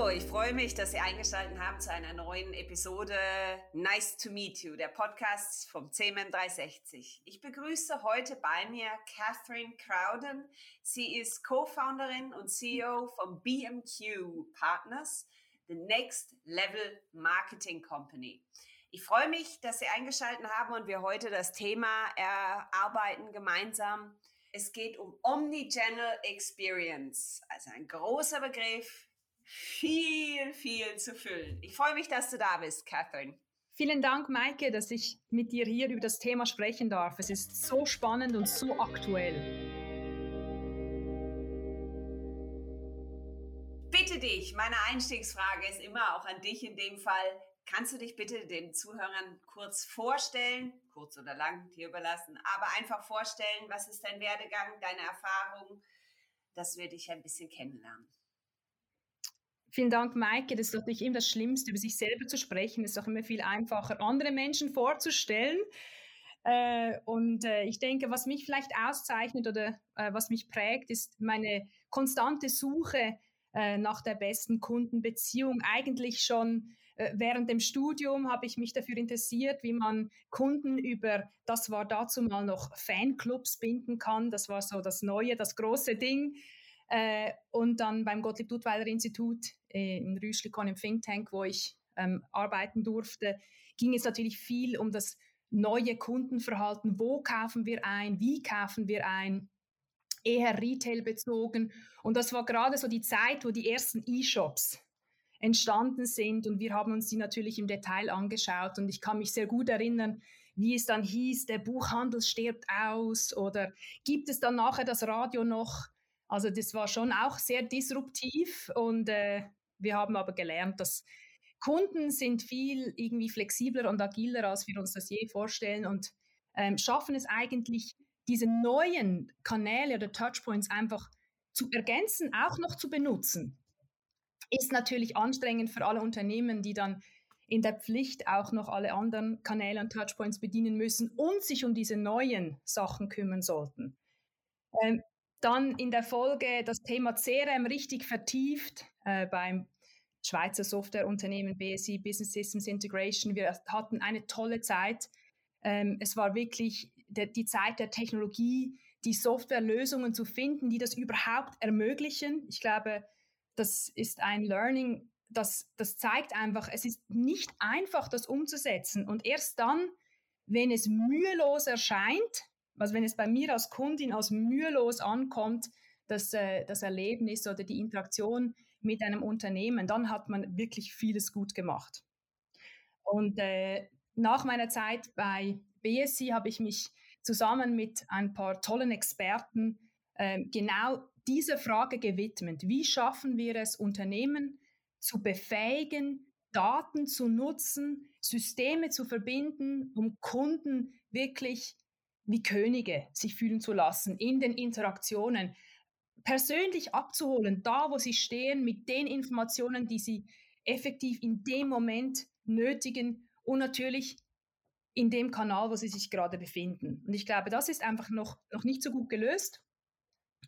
Hallo, ich freue mich, dass Sie eingeschaltet haben zu einer neuen Episode Nice to Meet You, der Podcast vom CMM 360. Ich begrüße heute bei mir Catherine Crowden. Sie ist Co-Founderin und CEO von BMQ Partners, the Next Level Marketing Company. Ich freue mich, dass Sie eingeschaltet haben und wir heute das Thema erarbeiten gemeinsam. Es geht um Omnichannel Experience, also ein großer Begriff, viel, viel zu füllen. Ich freue mich, dass du da bist, Catherine. Vielen Dank, Maike, dass ich mit dir hier über das Thema sprechen darf. Es ist so spannend und so aktuell. Bitte dich, meine Einstiegsfrage ist immer auch an dich in dem Fall. Kannst du dich bitte den Zuhörern kurz vorstellen, kurz oder lang, dir überlassen, aber einfach vorstellen, was ist dein Werdegang, deine Erfahrung, dass wir dich ein bisschen kennenlernen? Vielen Dank, Maike. Das ist natürlich immer das Schlimmste, über sich selber zu sprechen. Es ist auch immer viel einfacher, andere Menschen vorzustellen. Äh, und äh, ich denke, was mich vielleicht auszeichnet oder äh, was mich prägt, ist meine konstante Suche nach der besten Kundenbeziehung. Eigentlich schon äh, während dem Studium habe ich mich dafür interessiert, wie man Kunden über, das war dazu mal noch Fanclubs binden kann. Das war so das Neue, das große Ding. Äh, und dann beim Gottlieb Duttweiler Institut äh, in Rüschlikon im Think Tank, wo ich ähm, arbeiten durfte, ging es natürlich viel um das neue Kundenverhalten. Wo kaufen wir ein? Wie kaufen wir ein? Eher Retail bezogen. Und das war gerade so die Zeit, wo die ersten E-Shops entstanden sind. Und wir haben uns die natürlich im Detail angeschaut. Und ich kann mich sehr gut erinnern, wie es dann hieß, der Buchhandel stirbt aus oder gibt es dann nachher das Radio noch? Also das war schon auch sehr disruptiv und äh, wir haben aber gelernt, dass Kunden sind viel irgendwie flexibler und agiler, als wir uns das je vorstellen und ähm, schaffen es eigentlich, diese neuen Kanäle oder Touchpoints einfach zu ergänzen, auch noch zu benutzen. Ist natürlich anstrengend für alle Unternehmen, die dann in der Pflicht auch noch alle anderen Kanäle und Touchpoints bedienen müssen und sich um diese neuen Sachen kümmern sollten. Ähm, dann in der Folge das Thema CRM richtig vertieft äh, beim Schweizer Softwareunternehmen BSI Business Systems Integration. Wir hatten eine tolle Zeit. Ähm, es war wirklich der, die Zeit der Technologie, die Softwarelösungen zu finden, die das überhaupt ermöglichen. Ich glaube, das ist ein Learning, das, das zeigt einfach, es ist nicht einfach, das umzusetzen. Und erst dann, wenn es mühelos erscheint, also wenn es bei mir als Kundin als mühelos ankommt, das, äh, das Erlebnis oder die Interaktion mit einem Unternehmen, dann hat man wirklich vieles gut gemacht. Und äh, nach meiner Zeit bei BSC habe ich mich zusammen mit ein paar tollen Experten äh, genau dieser Frage gewidmet. Wie schaffen wir es, Unternehmen zu befähigen, Daten zu nutzen, Systeme zu verbinden, um Kunden wirklich wie Könige sich fühlen zu lassen in den Interaktionen, persönlich abzuholen, da wo sie stehen, mit den Informationen, die sie effektiv in dem Moment nötigen und natürlich in dem Kanal, wo sie sich gerade befinden. Und ich glaube, das ist einfach noch, noch nicht so gut gelöst.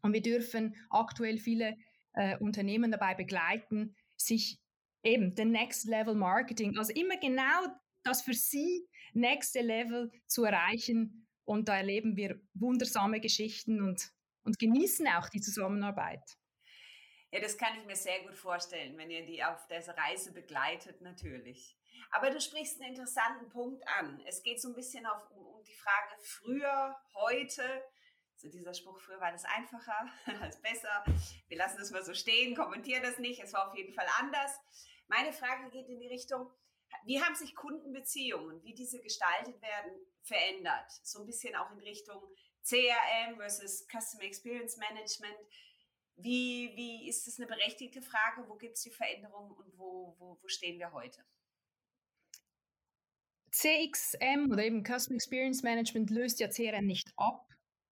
Und wir dürfen aktuell viele äh, Unternehmen dabei begleiten, sich eben den Next Level Marketing, also immer genau das für sie nächste Level zu erreichen, und da erleben wir wundersame Geschichten und, und genießen auch die Zusammenarbeit. Ja, das kann ich mir sehr gut vorstellen, wenn ihr die auf dieser Reise begleitet, natürlich. Aber du sprichst einen interessanten Punkt an. Es geht so ein bisschen auf, um, um die Frage früher, heute. So dieser Spruch, früher war das einfacher als besser. Wir lassen das mal so stehen, kommentieren das nicht. Es war auf jeden Fall anders. Meine Frage geht in die Richtung, wie haben sich Kundenbeziehungen, wie diese gestaltet werden, verändert? So ein bisschen auch in Richtung CRM versus Customer Experience Management. Wie, wie ist das eine berechtigte Frage? Wo gibt es die Veränderungen und wo, wo, wo stehen wir heute? CXM oder eben Customer Experience Management löst ja CRM nicht ab.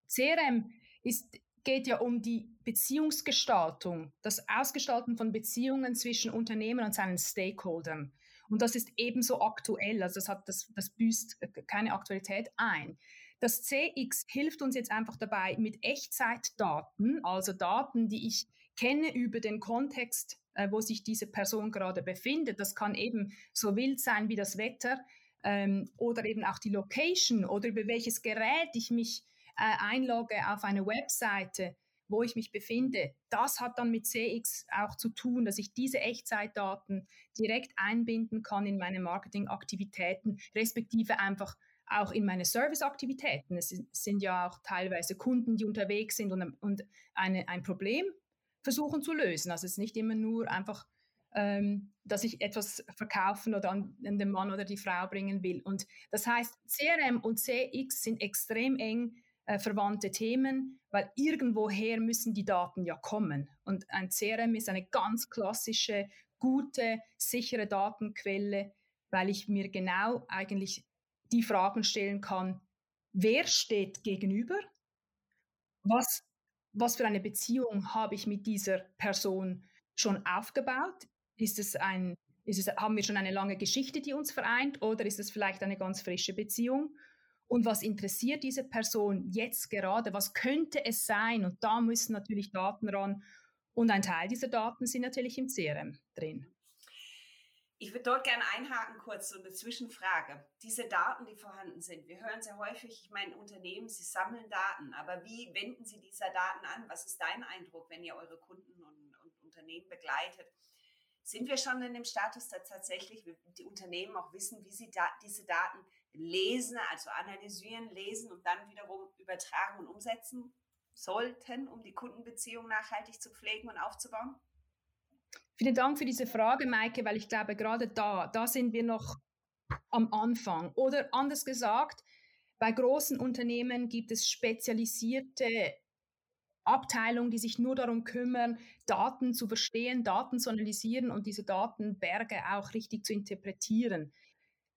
CRM ist, geht ja um die Beziehungsgestaltung, das Ausgestalten von Beziehungen zwischen Unternehmen und seinen Stakeholdern. Und das ist ebenso aktuell, also das, hat, das, das büßt keine Aktualität ein. Das CX hilft uns jetzt einfach dabei, mit Echtzeitdaten, also Daten, die ich kenne über den Kontext äh, wo sich diese Person gerade befindet. Das kann eben so wild sein wie das Wetter ähm, oder eben auch die Location oder über welches Gerät ich mich äh, einlogge auf eine Webseite, wo ich mich befinde. Das hat dann mit CX auch zu tun, dass ich diese Echtzeitdaten direkt einbinden kann in meine Marketingaktivitäten, respektive einfach auch in meine Serviceaktivitäten. Es sind ja auch teilweise Kunden, die unterwegs sind und, und eine, ein Problem versuchen zu lösen. Also es ist nicht immer nur einfach, ähm, dass ich etwas verkaufen oder an, an, den Mann oder die Frau bringen will. Und das heißt, CRM und CX sind extrem eng äh, verwandte Themen, weil irgendwoher müssen die Daten ja kommen. Und ein CRM ist eine ganz klassische, gute, sichere Datenquelle, weil ich mir genau eigentlich die Fragen stellen kann, wer steht gegenüber? Was, was für eine Beziehung habe ich mit dieser Person schon aufgebaut? Ist es ein, ist es, haben wir schon eine lange Geschichte, die uns vereint, oder ist es vielleicht eine ganz frische Beziehung? Und was interessiert diese Person jetzt gerade? Was könnte es sein? Und da müssen natürlich Daten ran. Und ein Teil dieser Daten sind natürlich im CRM drin. Ich würde dort gerne einhaken kurz, so eine Zwischenfrage. Diese Daten, die vorhanden sind, wir hören sehr häufig, ich meine, Unternehmen, sie sammeln Daten, aber wie wenden sie diese Daten an? Was ist dein Eindruck, wenn ihr eure Kunden und, und Unternehmen begleitet? Sind wir schon in dem Status, dass tatsächlich die Unternehmen auch wissen, wie sie da, diese Daten lesen, also analysieren, lesen und dann wiederum übertragen und umsetzen sollten, um die Kundenbeziehung nachhaltig zu pflegen und aufzubauen? Vielen Dank für diese Frage, Maike, weil ich glaube, gerade da, da sind wir noch am Anfang. Oder anders gesagt, bei großen Unternehmen gibt es spezialisierte Abteilungen, die sich nur darum kümmern, Daten zu verstehen, Daten zu analysieren und diese Datenberge auch richtig zu interpretieren.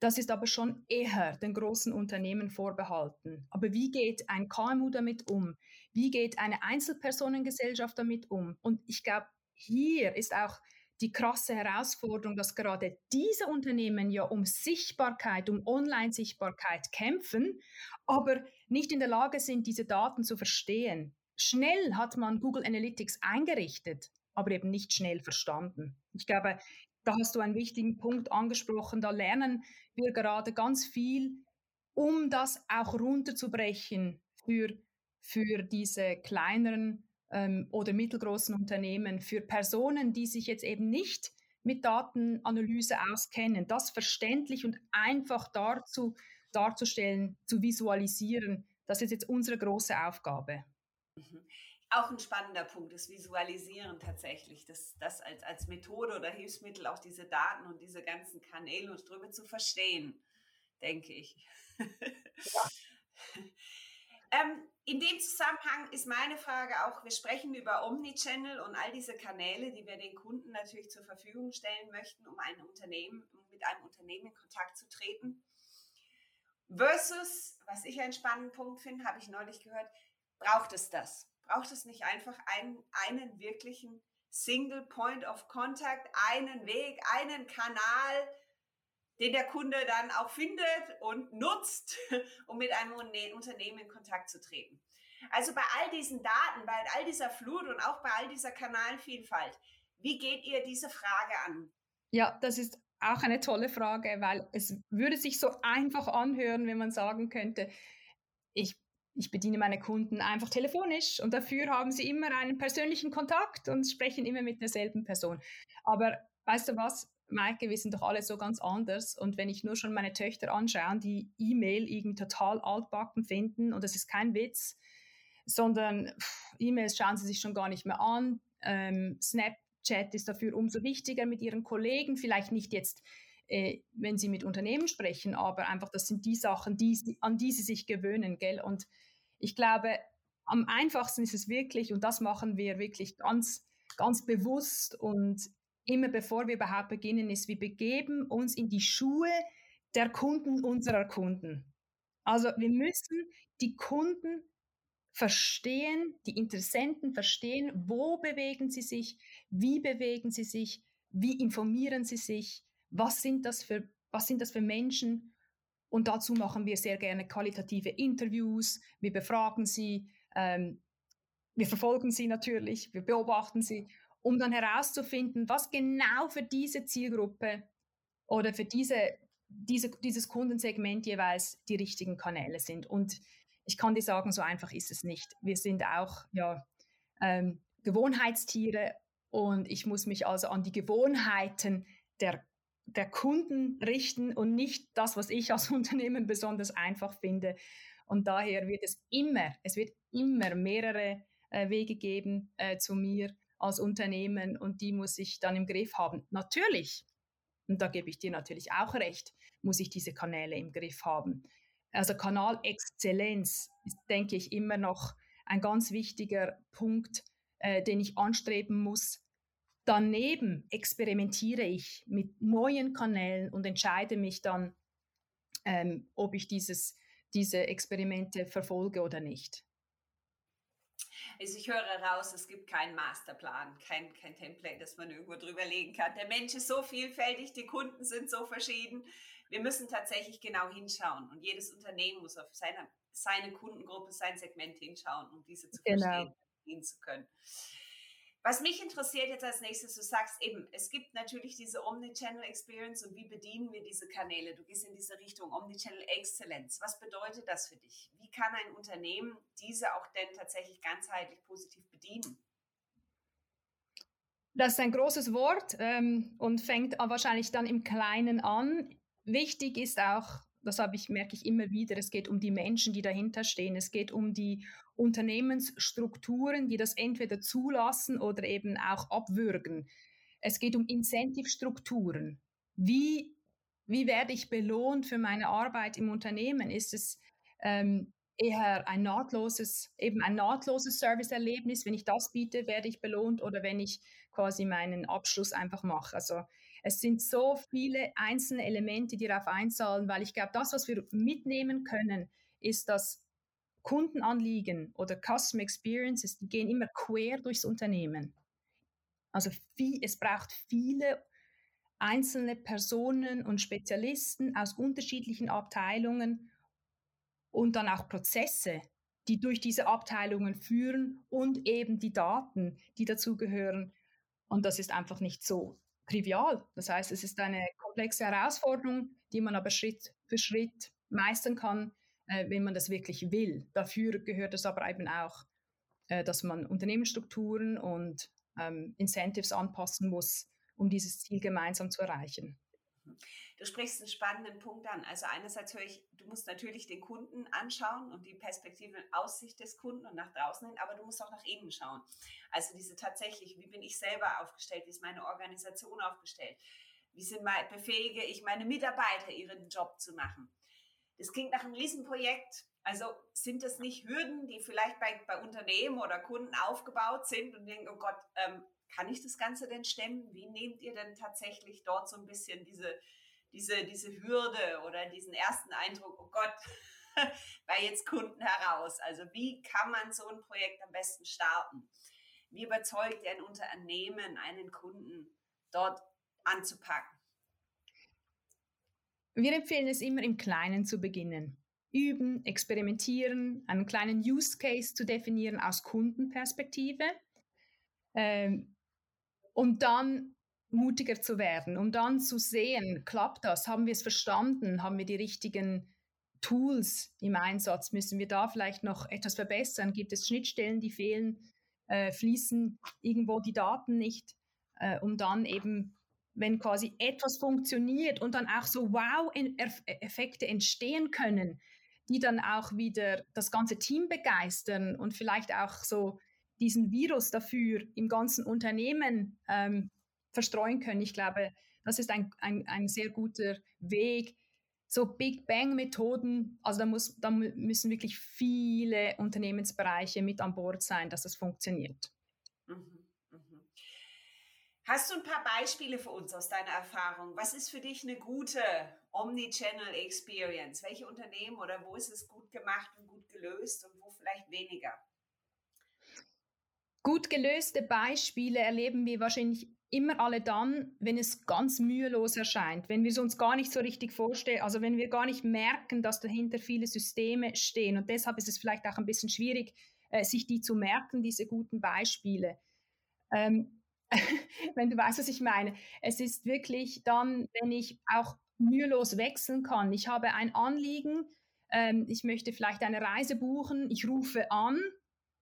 Das ist aber schon eher den großen Unternehmen vorbehalten. Aber wie geht ein KMU damit um? Wie geht eine Einzelpersonengesellschaft damit um? Und ich glaube, hier ist auch die krasse Herausforderung, dass gerade diese Unternehmen ja um Sichtbarkeit, um Online-Sichtbarkeit kämpfen, aber nicht in der Lage sind, diese Daten zu verstehen. Schnell hat man Google Analytics eingerichtet, aber eben nicht schnell verstanden. Ich glaube, da hast du einen wichtigen Punkt angesprochen. Da lernen wir gerade ganz viel, um das auch runterzubrechen für, für diese kleineren ähm, oder mittelgroßen Unternehmen, für Personen, die sich jetzt eben nicht mit Datenanalyse auskennen, das verständlich und einfach dazu, darzustellen, zu visualisieren, das ist jetzt unsere große Aufgabe. Mhm. Auch ein spannender Punkt, das Visualisieren tatsächlich, das, das als, als Methode oder Hilfsmittel auch diese Daten und diese ganzen Kanäle und Ströme zu verstehen, denke ich. Ja. ähm, in dem Zusammenhang ist meine Frage auch, wir sprechen über Omnichannel und all diese Kanäle, die wir den Kunden natürlich zur Verfügung stellen möchten, um ein Unternehmen, um mit einem Unternehmen in Kontakt zu treten. Versus, was ich einen spannenden Punkt finde, habe ich neulich gehört, braucht es das? Braucht es nicht einfach einen, einen wirklichen Single Point of Contact, einen Weg, einen Kanal, den der Kunde dann auch findet und nutzt, um mit einem Unternehmen in Kontakt zu treten. Also bei all diesen Daten, bei all dieser Flut und auch bei all dieser Kanalvielfalt, wie geht ihr diese Frage an? Ja, das ist auch eine tolle Frage, weil es würde sich so einfach anhören, wenn man sagen könnte, ich, ich bediene meine Kunden einfach telefonisch und dafür haben sie immer einen persönlichen Kontakt und sprechen immer mit derselben Person. Aber weißt du was? Maike, wir sind doch alle so ganz anders. Und wenn ich nur schon meine Töchter anschaue, die E-Mail irgendwie total altbacken finden, und das ist kein Witz, sondern E-Mails schauen sie sich schon gar nicht mehr an. Ähm, Snapchat ist dafür umso wichtiger mit ihren Kollegen, vielleicht nicht jetzt, äh, wenn sie mit Unternehmen sprechen, aber einfach, das sind die Sachen, die, an die sie sich gewöhnen, gell? Und ich glaube, am einfachsten ist es wirklich, und das machen wir wirklich ganz, ganz bewusst und immer bevor wir überhaupt beginnen, ist, wir begeben uns in die Schuhe der Kunden unserer Kunden. Also wir müssen die Kunden verstehen, die Interessenten verstehen, wo bewegen sie sich, wie bewegen sie sich, wie informieren sie sich, was sind das für, was sind das für Menschen. Und dazu machen wir sehr gerne qualitative Interviews, wir befragen sie, ähm, wir verfolgen sie natürlich, wir beobachten sie um dann herauszufinden, was genau für diese Zielgruppe oder für diese, diese, dieses Kundensegment jeweils die richtigen Kanäle sind. Und ich kann dir sagen, so einfach ist es nicht. Wir sind auch ja, ähm, Gewohnheitstiere und ich muss mich also an die Gewohnheiten der, der Kunden richten und nicht das, was ich als Unternehmen besonders einfach finde. Und daher wird es immer, es wird immer mehrere äh, Wege geben äh, zu mir als Unternehmen und die muss ich dann im Griff haben. Natürlich, und da gebe ich dir natürlich auch recht, muss ich diese Kanäle im Griff haben. Also Kanalexzellenz ist, denke ich, immer noch ein ganz wichtiger Punkt, äh, den ich anstreben muss. Daneben experimentiere ich mit neuen Kanälen und entscheide mich dann, ähm, ob ich dieses, diese Experimente verfolge oder nicht. Also ich höre raus, es gibt keinen Masterplan, kein, kein Template, das man irgendwo drüber legen kann. Der Mensch ist so vielfältig, die Kunden sind so verschieden. Wir müssen tatsächlich genau hinschauen und jedes Unternehmen muss auf seine, seine Kundengruppe, sein Segment hinschauen, um diese zu genau. verstehen, zu können. Was mich interessiert jetzt als nächstes, du sagst eben, es gibt natürlich diese Omnichannel Experience und wie bedienen wir diese Kanäle? Du gehst in diese Richtung Omnichannel Excellence. Was bedeutet das für dich? Wie kann ein Unternehmen diese auch denn tatsächlich ganzheitlich positiv bedienen? Das ist ein großes Wort ähm, und fängt wahrscheinlich dann im Kleinen an. Wichtig ist auch, das habe ich, merke ich immer wieder, es geht um die Menschen, die dahinter stehen. Es geht um die Unternehmensstrukturen, die das entweder zulassen oder eben auch abwürgen. Es geht um Incentive-Strukturen. Wie, wie werde ich belohnt für meine Arbeit im Unternehmen? Ist es ähm, eher ein nahtloses, eben ein nahtloses Serviceerlebnis? Wenn ich das biete, werde ich belohnt oder wenn ich quasi meinen Abschluss einfach mache? Also es sind so viele einzelne Elemente, die darauf einzahlen, weil ich glaube, das, was wir mitnehmen können, ist, dass Kundenanliegen oder Customer Experiences, die gehen immer quer durchs Unternehmen. Also viel, es braucht viele einzelne Personen und Spezialisten aus unterschiedlichen Abteilungen und dann auch Prozesse, die durch diese Abteilungen führen und eben die Daten, die dazugehören. Und das ist einfach nicht so trivial. Das heißt, es ist eine komplexe Herausforderung, die man aber Schritt für Schritt meistern kann, äh, wenn man das wirklich will. Dafür gehört es aber eben auch, äh, dass man Unternehmensstrukturen und ähm, Incentives anpassen muss, um dieses Ziel gemeinsam zu erreichen. Du sprichst einen spannenden Punkt an. Also einerseits höre ich, du musst natürlich den Kunden anschauen und die Perspektive und Aussicht des Kunden und nach draußen hin, aber du musst auch nach innen schauen. Also diese tatsächlich, wie bin ich selber aufgestellt, wie ist meine Organisation aufgestellt, wie sind mein, befähige ich meine Mitarbeiter, ihren Job zu machen. Das klingt nach einem Riesenprojekt. Also sind das nicht Hürden, die vielleicht bei, bei Unternehmen oder Kunden aufgebaut sind und denken, oh Gott, ähm, kann ich das Ganze denn stemmen? Wie nehmt ihr denn tatsächlich dort so ein bisschen diese, diese, diese Hürde oder diesen ersten Eindruck, oh Gott, bei jetzt Kunden heraus? Also wie kann man so ein Projekt am besten starten? Wie überzeugt ein Unternehmen, einen Kunden dort anzupacken? Wir empfehlen es immer im Kleinen zu beginnen. Üben, experimentieren, einen kleinen Use Case zu definieren aus Kundenperspektive, ähm, um dann mutiger zu werden, um dann zu sehen, klappt das, haben wir es verstanden, haben wir die richtigen Tools im Einsatz, müssen wir da vielleicht noch etwas verbessern, gibt es Schnittstellen, die fehlen, äh, fließen irgendwo die Daten nicht, äh, um dann eben wenn quasi etwas funktioniert und dann auch so Wow-Effekte entstehen können, die dann auch wieder das ganze Team begeistern und vielleicht auch so diesen Virus dafür im ganzen Unternehmen ähm, verstreuen können. Ich glaube, das ist ein, ein, ein sehr guter Weg. So Big Bang-Methoden, also da, muss, da müssen wirklich viele Unternehmensbereiche mit an Bord sein, dass das funktioniert. Mhm. Hast du ein paar Beispiele für uns aus deiner Erfahrung? Was ist für dich eine gute Omnichannel Experience? Welche Unternehmen oder wo ist es gut gemacht und gut gelöst und wo vielleicht weniger? Gut gelöste Beispiele erleben wir wahrscheinlich immer alle dann, wenn es ganz mühelos erscheint, wenn wir es uns gar nicht so richtig vorstellen, also wenn wir gar nicht merken, dass dahinter viele Systeme stehen. Und deshalb ist es vielleicht auch ein bisschen schwierig, äh, sich die zu merken, diese guten Beispiele. Ähm, wenn du weißt, was ich meine. Es ist wirklich dann, wenn ich auch mühelos wechseln kann. Ich habe ein Anliegen, ähm, ich möchte vielleicht eine Reise buchen, ich rufe an,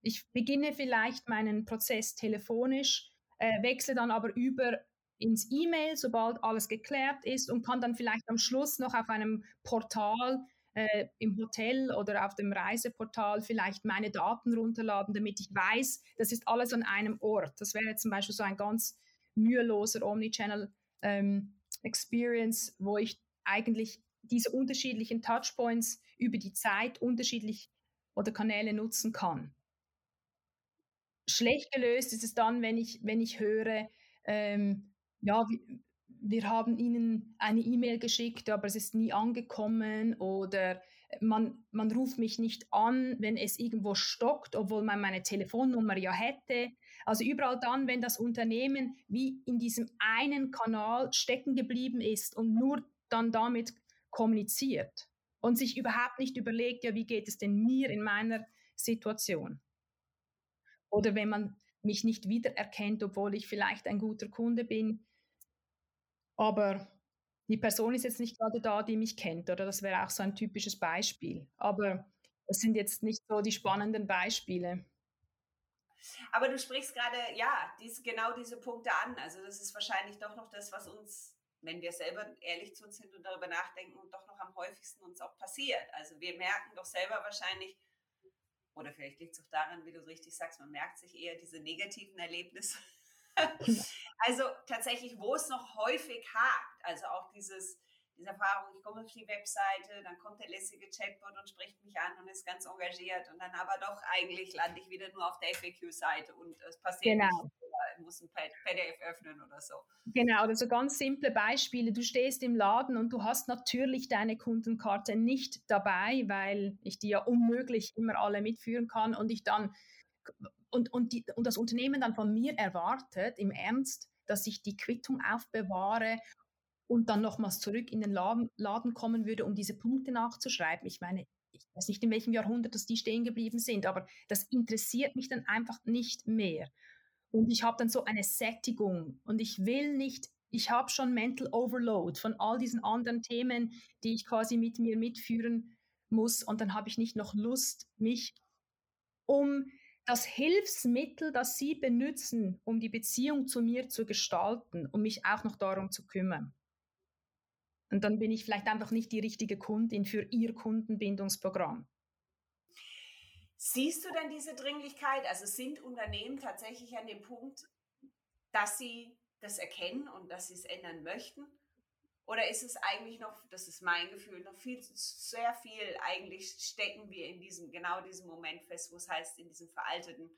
ich beginne vielleicht meinen Prozess telefonisch, äh, wechsle dann aber über ins E-Mail, sobald alles geklärt ist und kann dann vielleicht am Schluss noch auf einem Portal äh, im Hotel oder auf dem Reiseportal vielleicht meine Daten runterladen, damit ich weiß, das ist alles an einem Ort. Das wäre zum Beispiel so ein ganz müheloser Omnichannel ähm, Experience, wo ich eigentlich diese unterschiedlichen Touchpoints über die Zeit unterschiedlich oder Kanäle nutzen kann. Schlecht gelöst ist es dann, wenn ich, wenn ich höre, ähm, ja, wir haben Ihnen eine E-Mail geschickt, aber es ist nie angekommen oder man, man ruft mich nicht an, wenn es irgendwo stockt, obwohl man meine Telefonnummer ja hätte. Also überall dann, wenn das Unternehmen wie in diesem einen Kanal stecken geblieben ist und nur dann damit kommuniziert und sich überhaupt nicht überlegt, ja, wie geht es denn mir in meiner Situation? Oder wenn man mich nicht wiedererkennt, obwohl ich vielleicht ein guter Kunde bin, aber die Person ist jetzt nicht gerade da, die mich kennt, oder das wäre auch so ein typisches Beispiel. Aber das sind jetzt nicht so die spannenden Beispiele. Aber du sprichst gerade, ja, dies, genau diese Punkte an. Also das ist wahrscheinlich doch noch das, was uns, wenn wir selber ehrlich zu uns sind und darüber nachdenken, doch noch am häufigsten uns auch passiert. Also wir merken doch selber wahrscheinlich, oder vielleicht liegt es auch daran, wie du richtig sagst, man merkt sich eher diese negativen Erlebnisse. Also tatsächlich, wo es noch häufig hakt, also auch dieses, diese Erfahrung, ich komme auf die Webseite, dann kommt der lässige Chatbot und spricht mich an und ist ganz engagiert und dann aber doch eigentlich lande ich wieder nur auf der FAQ-Seite und es passiert genau. nicht ich muss ein PDF öffnen oder so. Genau, oder so ganz simple Beispiele. Du stehst im Laden und du hast natürlich deine Kundenkarte nicht dabei, weil ich die ja unmöglich immer alle mitführen kann und ich dann und, und, die, und das Unternehmen dann von mir erwartet, im Ernst, dass ich die Quittung aufbewahre und dann nochmals zurück in den Laden, Laden kommen würde, um diese Punkte nachzuschreiben. Ich meine, ich weiß nicht, in welchem Jahrhundert dass die stehen geblieben sind, aber das interessiert mich dann einfach nicht mehr. Und ich habe dann so eine Sättigung und ich will nicht, ich habe schon Mental Overload von all diesen anderen Themen, die ich quasi mit mir mitführen muss und dann habe ich nicht noch Lust, mich um das Hilfsmittel, das Sie benutzen, um die Beziehung zu mir zu gestalten, um mich auch noch darum zu kümmern. Und dann bin ich vielleicht einfach nicht die richtige Kundin für Ihr Kundenbindungsprogramm. Siehst du denn diese Dringlichkeit? Also sind Unternehmen tatsächlich an dem Punkt, dass sie das erkennen und dass sie es ändern möchten? Oder ist es eigentlich noch, das ist mein Gefühl, noch viel, sehr viel eigentlich stecken wir in diesem, genau diesem Moment fest, wo es heißt, in diesem veralteten,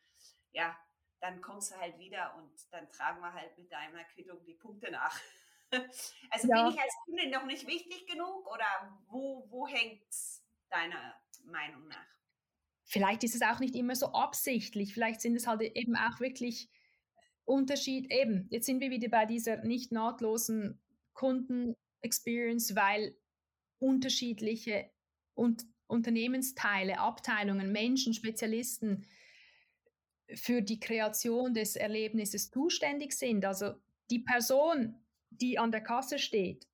ja, dann kommst du halt wieder und dann tragen wir halt mit deiner Quittung die Punkte nach. Also ja. bin ich als Kunde noch nicht wichtig genug oder wo, wo hängt es deiner Meinung nach? Vielleicht ist es auch nicht immer so absichtlich, vielleicht sind es halt eben auch wirklich Unterschied, eben, jetzt sind wir wieder bei dieser nicht nahtlosen Kundenexperience, weil unterschiedliche und Unternehmensteile, Abteilungen, Menschen, Spezialisten für die Kreation des Erlebnisses zuständig sind. Also die Person, die an der Kasse steht,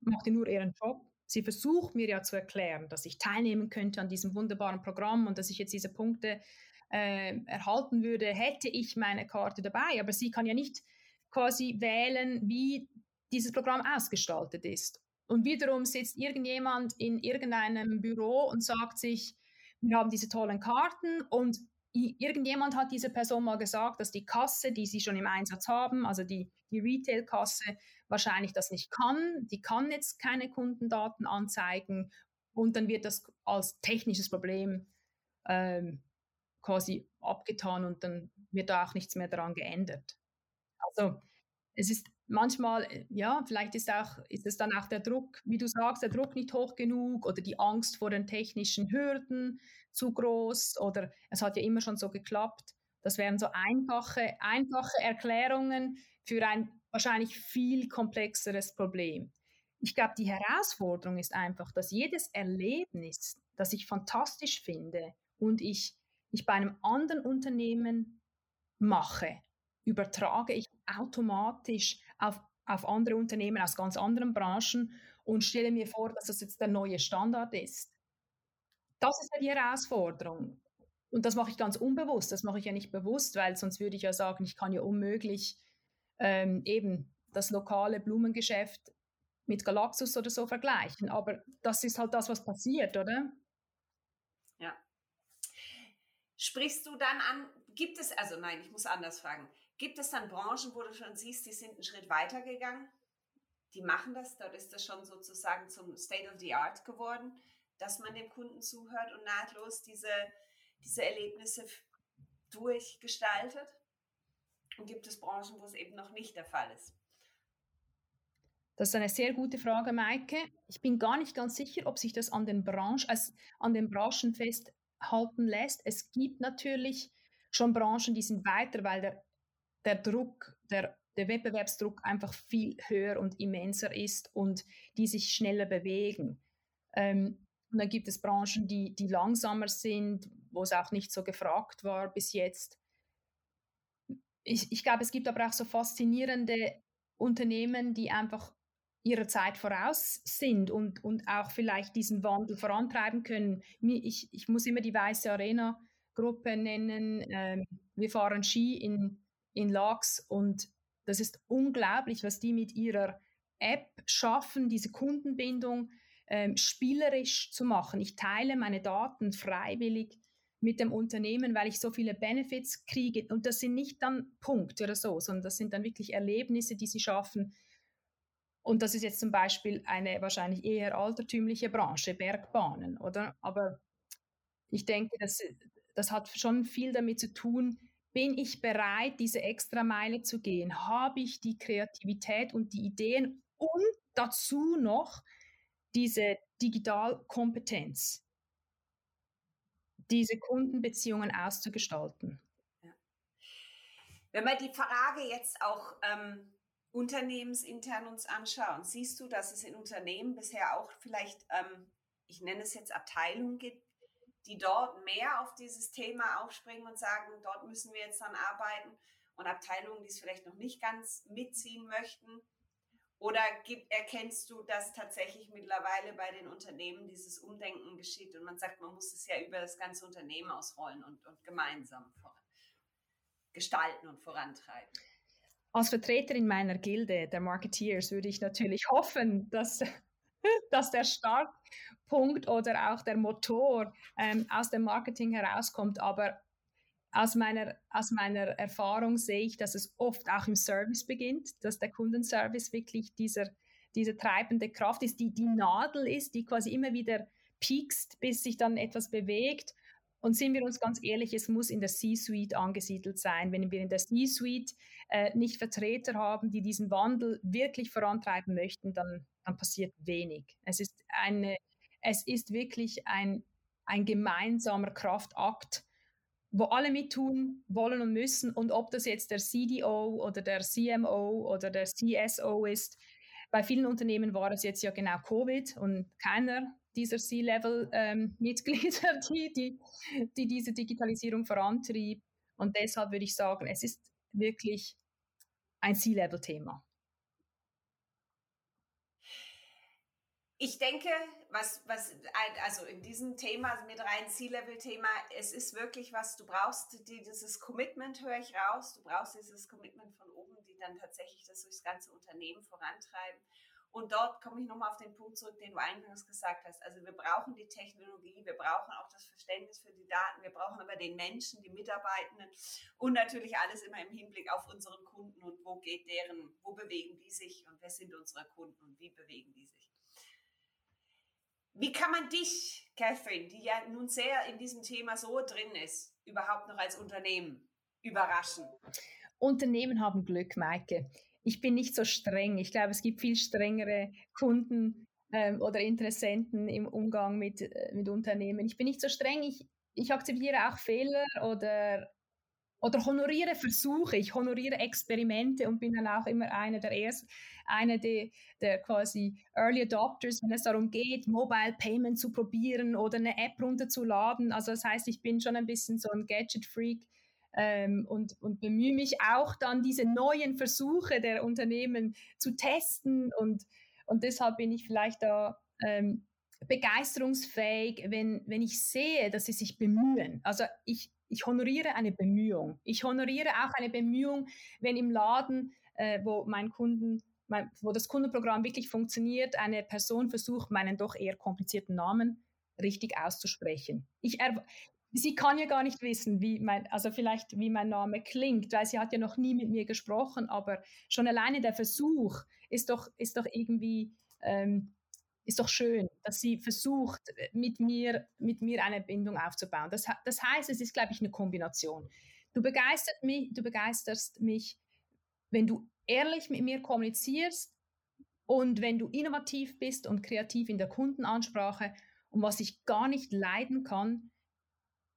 macht ja nur ihren Job. Sie versucht mir ja zu erklären, dass ich teilnehmen könnte an diesem wunderbaren Programm und dass ich jetzt diese Punkte äh, erhalten würde, hätte ich meine Karte dabei. Aber sie kann ja nicht quasi wählen, wie dieses Programm ausgestaltet ist. Und wiederum sitzt irgendjemand in irgendeinem Büro und sagt sich, wir haben diese tollen Karten und irgendjemand hat dieser Person mal gesagt, dass die Kasse, die sie schon im Einsatz haben, also die, die Retail-Kasse, wahrscheinlich das nicht kann. Die kann jetzt keine Kundendaten anzeigen und dann wird das als technisches Problem ähm, quasi abgetan und dann wird da auch nichts mehr daran geändert. Also es ist manchmal, äh, ja, vielleicht ist, auch, ist es dann auch der Druck, wie du sagst, der Druck nicht hoch genug oder die Angst vor den technischen Hürden zu groß oder es hat ja immer schon so geklappt. Das wären so einfache, einfache Erklärungen für ein wahrscheinlich viel komplexeres Problem. Ich glaube, die Herausforderung ist einfach, dass jedes Erlebnis, das ich fantastisch finde und ich, ich bei einem anderen Unternehmen mache, übertrage ich automatisch auf, auf andere Unternehmen aus ganz anderen Branchen und stelle mir vor, dass das jetzt der neue Standard ist. Das ist ja die Herausforderung. Und das mache ich ganz unbewusst. Das mache ich ja nicht bewusst, weil sonst würde ich ja sagen, ich kann ja unmöglich ähm, eben das lokale Blumengeschäft mit Galaxus oder so vergleichen. Aber das ist halt das, was passiert, oder? Ja. Sprichst du dann an, gibt es, also nein, ich muss anders fragen, gibt es dann Branchen, wo du schon siehst, die sind einen Schritt weiter gegangen? Die machen das, dort ist das schon sozusagen zum State of the Art geworden, dass man dem Kunden zuhört und nahtlos diese, diese Erlebnisse durchgestaltet? Und gibt es Branchen, wo es eben noch nicht der Fall ist? Das ist eine sehr gute Frage, Maike. Ich bin gar nicht ganz sicher, ob sich das an den, Branchen, also an den Branchen festhalten lässt. Es gibt natürlich schon Branchen, die sind weiter, weil der, der Druck, der, der Wettbewerbsdruck einfach viel höher und immenser ist und die sich schneller bewegen. Ähm, und dann gibt es Branchen, die, die langsamer sind, wo es auch nicht so gefragt war bis jetzt. Ich, ich glaube, es gibt aber auch so faszinierende Unternehmen, die einfach ihrer Zeit voraus sind und, und auch vielleicht diesen Wandel vorantreiben können. Ich, ich muss immer die Weiße Arena Gruppe nennen. Ähm, wir fahren Ski in, in Lachs und das ist unglaublich, was die mit ihrer App schaffen, diese Kundenbindung ähm, spielerisch zu machen. Ich teile meine Daten freiwillig mit dem Unternehmen, weil ich so viele Benefits kriege. Und das sind nicht dann Punkte oder so, sondern das sind dann wirklich Erlebnisse, die sie schaffen, und das ist jetzt zum Beispiel eine wahrscheinlich eher altertümliche Branche, Bergbahnen, oder? Aber ich denke, das, das hat schon viel damit zu tun, bin ich bereit, diese extra Meile zu gehen? Habe ich die Kreativität und die Ideen und dazu noch diese Digitalkompetenz, diese Kundenbeziehungen auszugestalten? Wenn man die Frage jetzt auch ähm, unternehmensintern uns anschauen, siehst du, dass es in Unternehmen bisher auch vielleicht, ähm, ich nenne es jetzt Abteilungen gibt, die dort mehr auf dieses Thema aufspringen und sagen, dort müssen wir jetzt dann arbeiten und Abteilungen, die es vielleicht noch nicht ganz mitziehen möchten? Oder gibt, erkennst du, dass tatsächlich mittlerweile bei den Unternehmen dieses Umdenken geschieht und man sagt, man muss es ja über das ganze Unternehmen ausrollen und, und gemeinsam gestalten und vorantreiben? als Vertreterin meiner Gilde, der Marketeers, würde ich natürlich hoffen, dass, dass der Startpunkt oder auch der Motor ähm, aus dem Marketing herauskommt. Aber aus meiner, aus meiner Erfahrung sehe ich, dass es oft auch im Service beginnt, dass der Kundenservice wirklich dieser, diese treibende Kraft ist, die die Nadel ist, die quasi immer wieder piekst, bis sich dann etwas bewegt. Und sind wir uns ganz ehrlich, es muss in der C-Suite angesiedelt sein. Wenn wir in der C-Suite äh, nicht Vertreter haben, die diesen Wandel wirklich vorantreiben möchten, dann, dann passiert wenig. Es ist, eine, es ist wirklich ein, ein gemeinsamer Kraftakt, wo alle mittun wollen und müssen. Und ob das jetzt der CDO oder der CMO oder der CSO ist, bei vielen Unternehmen war es jetzt ja genau Covid und keiner dieser C-Level-Mitglieder, ähm, die, die, die diese Digitalisierung vorantrieb. Und deshalb würde ich sagen, es ist wirklich ein C-Level-Thema. Ich denke, was, was, also in diesem Thema mit rein C-Level-Thema, es ist wirklich was, du brauchst die, dieses Commitment, höre ich raus, du brauchst dieses Commitment von oben, die dann tatsächlich das durchs ganze Unternehmen vorantreiben. Und dort komme ich nochmal auf den Punkt zurück, den du eingangs gesagt hast. Also wir brauchen die Technologie, wir brauchen auch das Verständnis für die Daten, wir brauchen aber den Menschen, die Mitarbeitenden und natürlich alles immer im Hinblick auf unseren Kunden und wo geht deren, wo bewegen die sich und wer sind unsere Kunden und wie bewegen die sich. Wie kann man dich, Catherine, die ja nun sehr in diesem Thema so drin ist, überhaupt noch als Unternehmen überraschen? Unternehmen haben Glück, Maike ich bin nicht so streng. Ich glaube, es gibt viel strengere Kunden ähm, oder Interessenten im Umgang mit, äh, mit Unternehmen. Ich bin nicht so streng. Ich, ich akzeptiere auch Fehler oder, oder honoriere Versuche. Ich honoriere Experimente und bin dann auch immer einer der ersten, einer der, der quasi Early Adopters, wenn es darum geht, Mobile Payment zu probieren oder eine App runterzuladen. Also das heißt, ich bin schon ein bisschen so ein Gadget-Freak ähm, und, und bemühe mich auch dann diese neuen Versuche der Unternehmen zu testen und, und deshalb bin ich vielleicht da ähm, begeisterungsfähig, wenn, wenn ich sehe, dass sie sich bemühen. Also ich, ich honoriere eine Bemühung. Ich honoriere auch eine Bemühung, wenn im Laden, äh, wo mein Kunden, mein, wo das Kundenprogramm wirklich funktioniert, eine Person versucht, meinen doch eher komplizierten Namen richtig auszusprechen. Ich sie kann ja gar nicht wissen, wie mein, also vielleicht wie mein Name klingt, weil sie hat ja noch nie mit mir gesprochen, aber schon alleine der Versuch ist doch, ist doch irgendwie, ähm, ist doch schön, dass sie versucht, mit mir, mit mir eine Bindung aufzubauen. Das, das heißt, es ist, glaube ich, eine Kombination. Du, begeistert mich, du begeisterst mich, wenn du ehrlich mit mir kommunizierst und wenn du innovativ bist und kreativ in der Kundenansprache. Und was ich gar nicht leiden kann,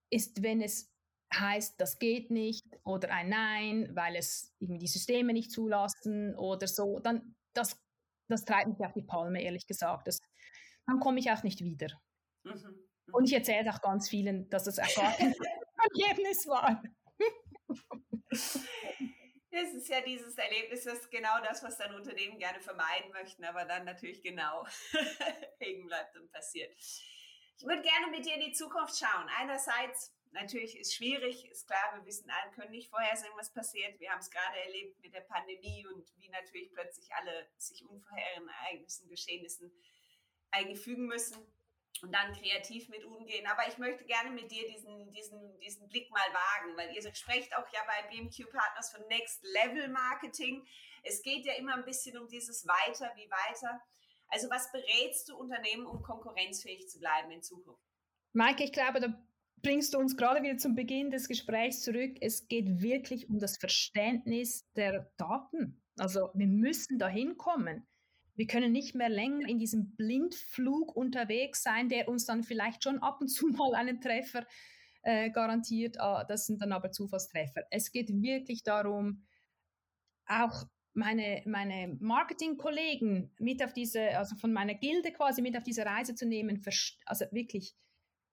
ist, wenn es heißt, das geht nicht oder ein Nein, weil es irgendwie die Systeme nicht zulassen oder so, dann das das treibt mich auf die Palme, ehrlich gesagt. Das, dann komme ich auch nicht wieder. Mhm. Mhm. Und ich erzähle auch ganz vielen, dass es auch gar kein Erlebnis war. Das ist ja dieses Erlebnis, das ist genau das, was dann Unternehmen gerne vermeiden möchten, aber dann natürlich genau hängen bleibt und passiert. Ich würde gerne mit dir in die Zukunft schauen. Einerseits natürlich ist schwierig, ist klar, wir wissen alle, können nicht vorhersehen, was passiert. Wir haben es gerade erlebt mit der Pandemie und wie natürlich plötzlich alle sich unvorhergehenden Ereignissen, Geschehnissen eingefügen müssen und dann kreativ mit umgehen. Aber ich möchte gerne mit dir diesen, diesen, diesen Blick mal wagen, weil ihr sprecht auch ja bei BMQ Partners von Next Level Marketing. Es geht ja immer ein bisschen um dieses Weiter wie weiter. Also was berätst du Unternehmen, um konkurrenzfähig zu bleiben in Zukunft? Maike, ich glaube, da bringst du uns gerade wieder zum Beginn des Gesprächs zurück. Es geht wirklich um das Verständnis der Daten. Also wir müssen dahin kommen. Wir können nicht mehr länger in diesem Blindflug unterwegs sein, der uns dann vielleicht schon ab und zu mal einen Treffer äh, garantiert. Ah, das sind dann aber Zufallstreffer. Es geht wirklich darum, auch meine, meine Marketingkollegen mit auf diese, also von meiner Gilde quasi mit auf diese Reise zu nehmen, also wirklich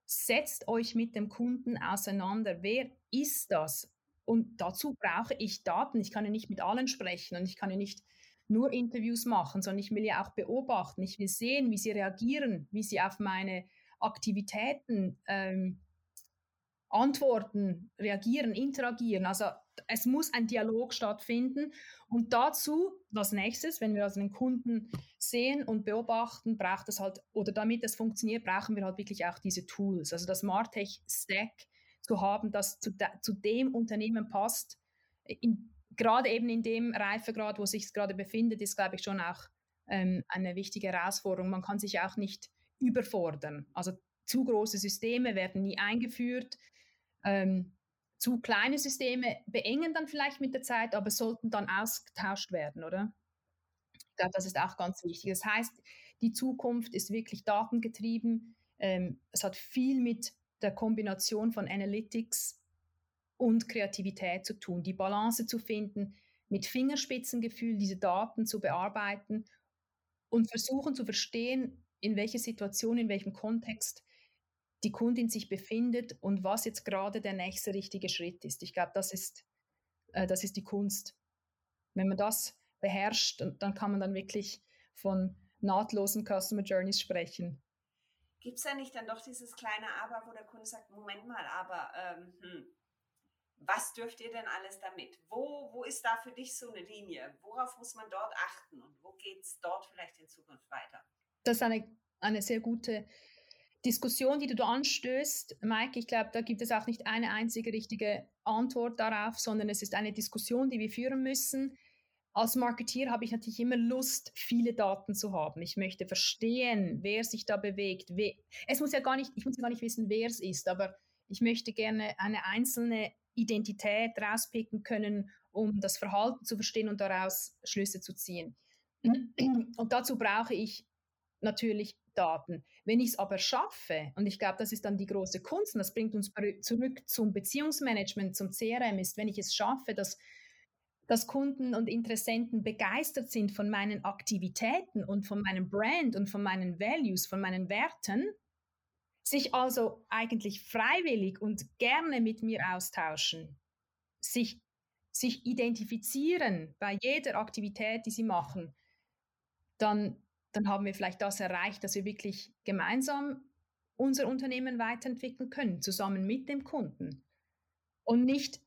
setzt euch mit dem Kunden auseinander. Wer ist das? Und dazu brauche ich Daten. Ich kann ja nicht mit allen sprechen und ich kann ja nicht nur Interviews machen, sondern ich will ja auch beobachten. Ich will sehen, wie sie reagieren, wie sie auf meine Aktivitäten ähm, antworten, reagieren, interagieren. Also es muss ein Dialog stattfinden. Und dazu, das nächstes, wenn wir also den Kunden sehen und beobachten, braucht es halt, oder damit es funktioniert, brauchen wir halt wirklich auch diese Tools. Also das Martech Stack zu haben, das zu, zu dem Unternehmen passt, in, gerade eben in dem Reifegrad, wo sich es gerade befindet, ist, glaube ich, schon auch ähm, eine wichtige Herausforderung. Man kann sich auch nicht überfordern. Also zu große Systeme werden nie eingeführt. Ähm, zu kleine Systeme beengen dann vielleicht mit der Zeit, aber sollten dann ausgetauscht werden, oder? Ich glaube, das ist auch ganz wichtig. Das heißt, die Zukunft ist wirklich datengetrieben. Ähm, es hat viel mit der Kombination von Analytics und Kreativität zu tun, die Balance zu finden, mit Fingerspitzengefühl diese Daten zu bearbeiten und versuchen zu verstehen, in welcher Situation, in welchem Kontext die Kundin sich befindet und was jetzt gerade der nächste richtige Schritt ist. Ich glaube, das ist, äh, das ist die Kunst. Wenn man das beherrscht, dann kann man dann wirklich von nahtlosen Customer Journeys sprechen. Gibt es da nicht dann doch dieses kleine Aber, wo der Kunde sagt, Moment mal, aber ähm, hm, was dürft ihr denn alles damit? Wo, wo ist da für dich so eine Linie? Worauf muss man dort achten und wo geht es dort vielleicht in Zukunft weiter? Das ist eine, eine sehr gute Diskussion, die du da anstößt, Mike, ich glaube, da gibt es auch nicht eine einzige richtige Antwort darauf, sondern es ist eine Diskussion, die wir führen müssen. Als Marketeer habe ich natürlich immer Lust, viele Daten zu haben. Ich möchte verstehen, wer sich da bewegt. Es muss ja gar nicht, ich muss ja gar nicht wissen, wer es ist, aber ich möchte gerne eine einzelne Identität rauspicken können, um das Verhalten zu verstehen und daraus Schlüsse zu ziehen. Und dazu brauche ich natürlich Daten. Wenn ich es aber schaffe, und ich glaube, das ist dann die große Kunst, und das bringt uns zurück zum Beziehungsmanagement, zum CRM, ist, wenn ich es schaffe, dass, dass Kunden und Interessenten begeistert sind von meinen Aktivitäten und von meinem Brand und von meinen Values, von meinen Werten, sich also eigentlich freiwillig und gerne mit mir austauschen, sich, sich identifizieren bei jeder Aktivität, die sie machen, dann, dann haben wir vielleicht das erreicht, dass wir wirklich gemeinsam unser Unternehmen weiterentwickeln können, zusammen mit dem Kunden. Und nicht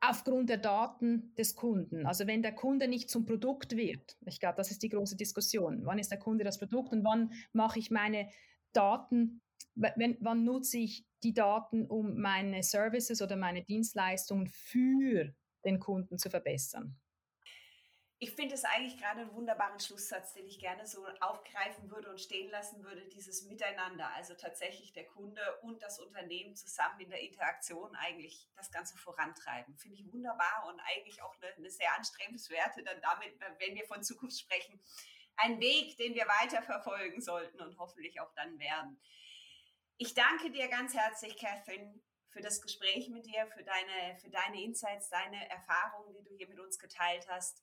aufgrund der Daten des Kunden. Also wenn der Kunde nicht zum Produkt wird, ich glaube, das ist die große Diskussion. Wann ist der Kunde das Produkt und wann mache ich meine Daten, wenn, wann nutze ich die Daten, um meine Services oder meine Dienstleistungen für den Kunden zu verbessern? Ich finde es eigentlich gerade einen wunderbaren Schlusssatz, den ich gerne so aufgreifen würde und stehen lassen würde, dieses Miteinander, also tatsächlich der Kunde und das Unternehmen zusammen in der Interaktion eigentlich das Ganze vorantreiben. Finde ich wunderbar und eigentlich auch eine, eine sehr anstrebenswerte, dann damit, wenn wir von Zukunft sprechen, ein Weg, den wir weiter verfolgen sollten und hoffentlich auch dann werden. Ich danke dir ganz herzlich, Catherine, für das Gespräch mit dir, für deine, für deine Insights, deine Erfahrungen, die du hier mit uns geteilt hast.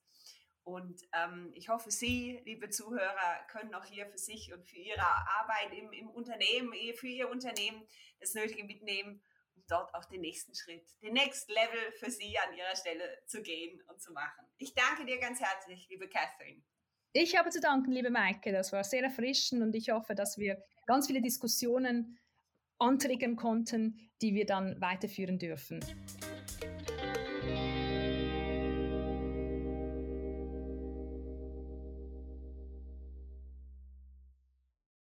Und ähm, ich hoffe, Sie, liebe Zuhörer, können auch hier für sich und für Ihre Arbeit im, im Unternehmen, für Ihr Unternehmen das Nötige mitnehmen, um dort auch den nächsten Schritt, den Next Level für Sie an Ihrer Stelle zu gehen und zu machen. Ich danke dir ganz herzlich, liebe Catherine. Ich habe zu danken, liebe Maike. Das war sehr erfrischend und ich hoffe, dass wir ganz viele Diskussionen antriggern konnten, die wir dann weiterführen dürfen.